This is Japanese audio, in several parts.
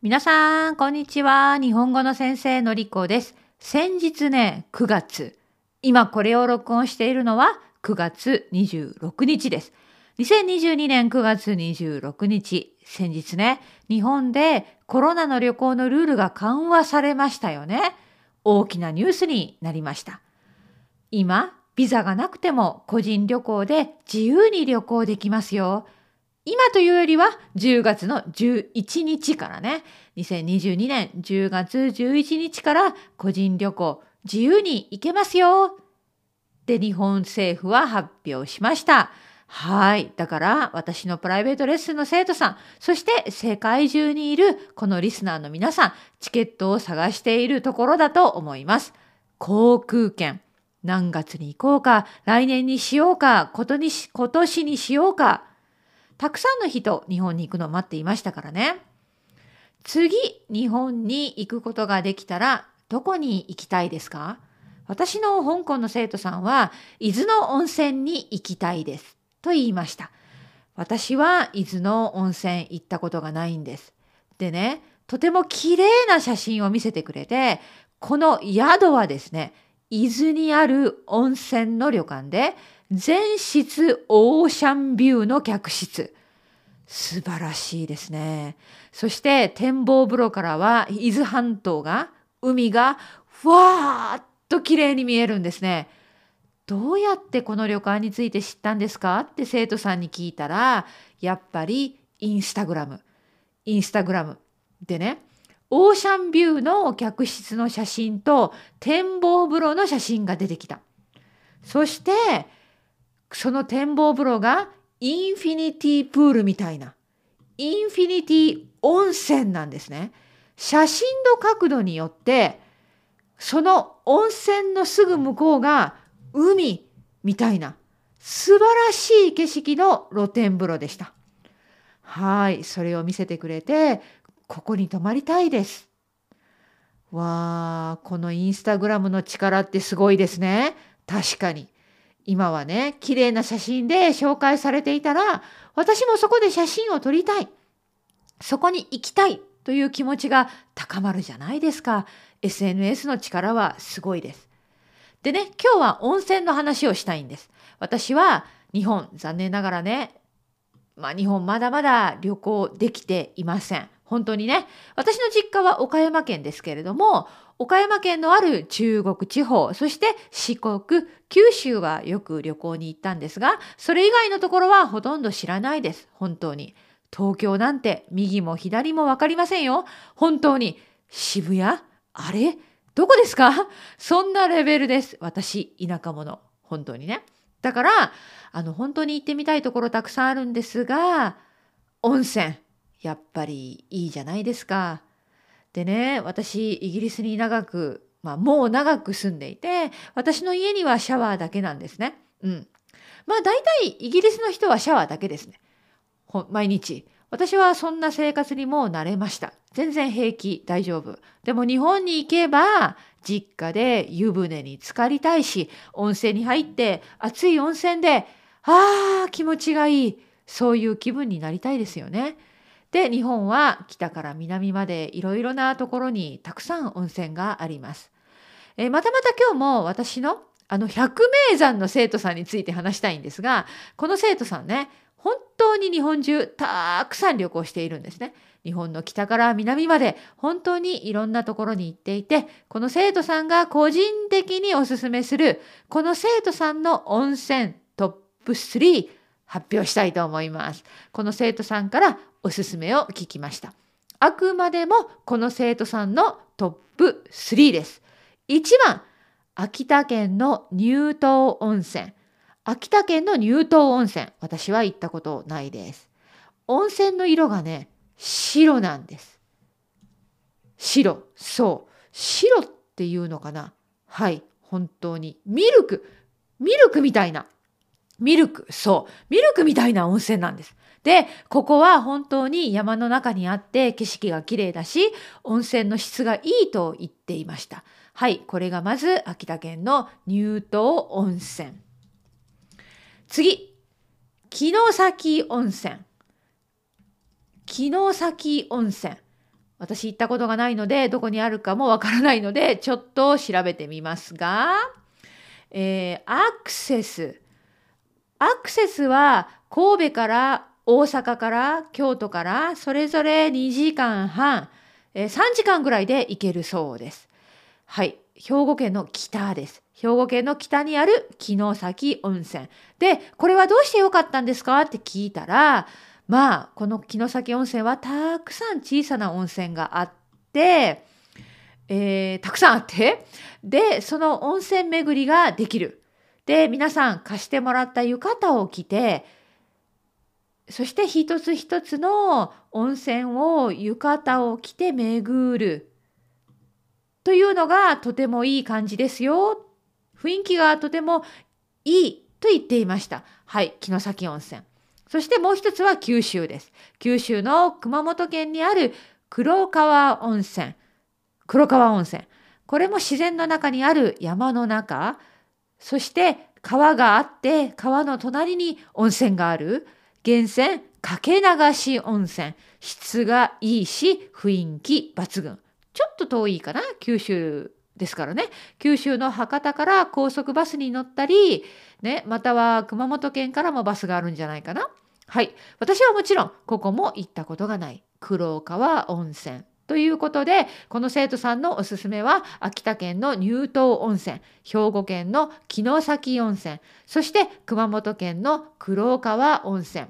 皆さん、こんにちは。日本語の先生のりこです。先日ね、9月。今これを録音しているのは9月26日です。2022年9月26日。先日ね、日本でコロナの旅行のルールが緩和されましたよね。大きなニュースになりました。今、ビザがなくても個人旅行で自由に旅行できますよ。今というよりは10月の11日からね、2022年10月11日から個人旅行自由に行けますよ。で、日本政府は発表しました。はい。だから私のプライベートレッスンの生徒さん、そして世界中にいるこのリスナーの皆さん、チケットを探しているところだと思います。航空券。何月に行こうか、来年にしようか、今年にしようか。たくさんの人、日本に行くのを待っていましたからね。次、日本に行くことができたら、どこに行きたいですか？私の香港の生徒さんは、伊豆の温泉に行きたいです。と言いました。私は伊豆の温泉行ったことがないんです。でね、とても綺麗な写真を見せてくれて、この宿はですね、伊豆にある温泉の旅館で、全室オーシャンビューの客室。素晴らしいですね。そして展望風呂からは伊豆半島が、海がふわーっと綺麗に見えるんですね。どうやってこの旅館について知ったんですか？って生徒さんに聞いたら、やっぱりインスタグラム。インスタグラム。でね、オーシャンビューの客室の写真と展望風呂の写真が出てきた。そして、その展望風呂がインフィニティプールみたいな、インフィニティ温泉なんですね。写真の角度によって、その温泉のすぐ向こうが海みたいな素晴らしい景色の露天風呂でした。はい、それを見せてくれて、ここに泊まりたいです。わあ、このインスタグラムの力ってすごいですね。確かに。今はね、綺麗な写真で紹介されていたら、私もそこで写真を撮りたい。そこに行きたいという気持ちが高まるじゃないですか。SNS の力はすごいです。でね、今日は温泉の話をしたいんです。私は日本、残念ながらね、まあ日本まだまだ旅行できていません。本当にね。私の実家は岡山県ですけれども、岡山県のある中国地方、そして四国、九州はよく旅行に行ったんですが、それ以外のところはほとんど知らないです。本当に。東京なんて右も左もわかりませんよ。本当に。渋谷？あれ？どこですか？そんなレベルです。私、田舎者。本当にね。だから、あの、本当に行ってみたいところたくさんあるんですが、温泉。やっぱりいいじゃないですか。でね、私、イギリスに長く、まあ、もう長く住んでいて、私の家にはシャワーだけなんですね。うん。まあ、大体、イギリスの人はシャワーだけですね。毎日。私はそんな生活にもう慣れました。全然平気、大丈夫。でも日本に行けば、実家で湯船に浸かりたいし、温泉に入って熱い温泉で、ああ、気持ちがいい。そういう気分になりたいですよね。で、日本は北から南までいろいろなところにたくさん温泉があります。えまたまた今日も私のあの百名山の生徒さんについて話したいんですが、この生徒さんね、本当に日本中たくさん旅行しているんですね。日本の北から南まで本当にいろんなところに行っていて、この生徒さんが個人的におすすめする、この生徒さんの温泉トップ3発表したいと思います。この生徒さんからおすすめを聞きました。あくまでもこの生徒さんのトップ3です。1番、秋田県の乳頭温泉。秋田県の乳頭温泉。私は行ったことないです。温泉の色がね、白なんです。白。そう。白っていうのかな。はい。本当に。ミルク。ミルクみたいな。ミルク。そう。ミルクみたいな温泉なんです。で、ここは本当に山の中にあって景色が綺麗だし、温泉の質がいいと言っていました。はい。これがまず秋田県の乳頭温泉。次。城崎温泉。城崎温泉。私行ったことがないのでどこにあるかもわからないのでちょっと調べてみますが、えー、アクセスアクセスは神戸から大阪から京都からそれぞれ2時間半、え、3時間ぐらいで行けるそうです。はい。兵庫県の北です。兵庫県の北にある城崎温泉。で、これはどうして良かったんですかって聞いたら、まあ、この城崎温泉はたくさん小さな温泉があって、えー、たくさんあって、で、その温泉巡りができる。で、皆さん貸してもらった浴衣を着て、そして一つ一つの温泉を浴衣を着て巡る。というのがとてもいい感じですよ。雰囲気がとてもいいと言っていました。はい、城崎温泉。そしてもう一つは九州です。九州の熊本県にある黒川温泉。黒川温泉。これも自然の中にある山の中。そして川があって川の隣に温泉がある。源泉かけ流し温泉。質がいいし雰囲気抜群。ちょっと遠いかな九州ですからね九州の博多から高速バスに乗ったり、ね、または熊本県からもバスがあるんじゃないかなはい私はもちろんここも行ったことがない黒川温泉ということでこの生徒さんのおすすめは秋田県の乳頭温泉兵庫県の城崎温泉そして熊本県の黒川温泉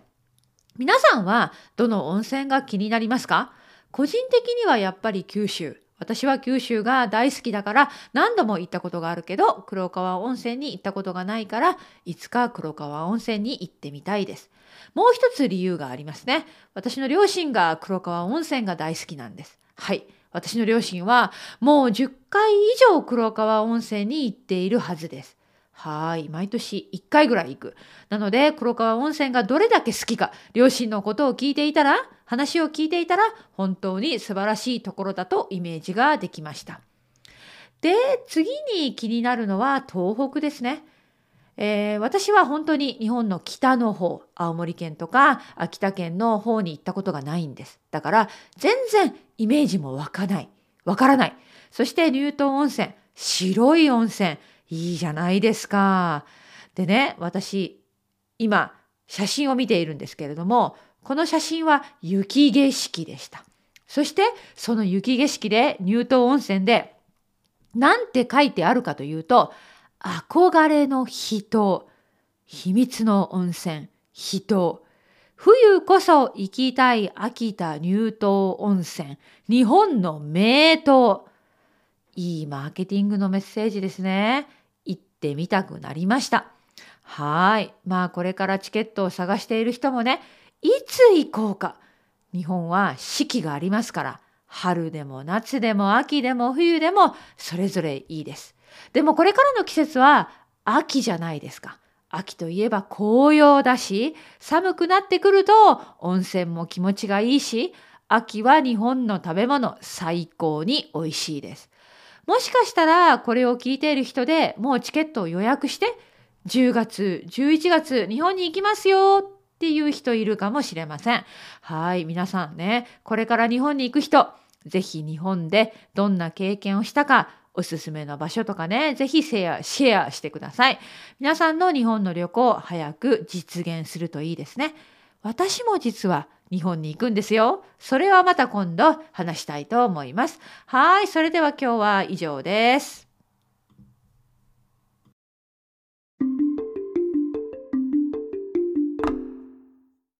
皆さんはどの温泉が気になりますか？個人的にはやっぱり九州。私は九州が大好きだから何度も行ったことがあるけど黒川温泉に行ったことがないからいつか黒川温泉に行ってみたいです。もう一つ理由がありますね。私の両親が黒川温泉が大好きなんです。はい。私の両親はもう10回以上黒川温泉に行っているはずです。はい。毎年1回ぐらい行く。なので、黒川温泉がどれだけ好きか、両親のことを聞いていたら、話を聞いていたら、本当に素晴らしいところだとイメージができました。で、次に気になるのは東北ですね。えー、私は本当に日本の北の方、青森県とか秋田県の方に行ったことがないんです。だから、全然イメージも湧かない。わからない。そして乳頭温泉、白い温泉、いいじゃないですか。でね、私、今、写真を見ているんですけれども、この写真は雪景色でした。そして、その雪景色で乳頭温泉で、なんて書いてあるかというと、憧れの人、秘密の温泉、人、冬こそ行きたい秋田乳頭温泉、日本の名湯。いいマーケティングのメッセージですね。行ってみたくなりました。はい。まあこれからチケットを探している人もね、いつ行こうか。日本は四季がありますから、春でも夏でも秋でも冬でもそれぞれいいです。でもこれからの季節は秋じゃないですか。秋といえば紅葉だし、寒くなってくると温泉も気持ちがいいし、秋は日本の食べ物最高に美味しいです。もしかしたらこれを聞いている人でもうチケットを予約して10月、11月日本に行きますよっていう人いるかもしれません。はい、皆さんね、これから日本に行く人、ぜひ日本でどんな経験をしたか、おすすめの場所とかね、ぜひシェア、シェアしてください。皆さんの日本の旅行、早く実現するといいですね。私も実は日本に行くんですよ。それはまた今度話したいと思います。はい、それでは今日は以上です。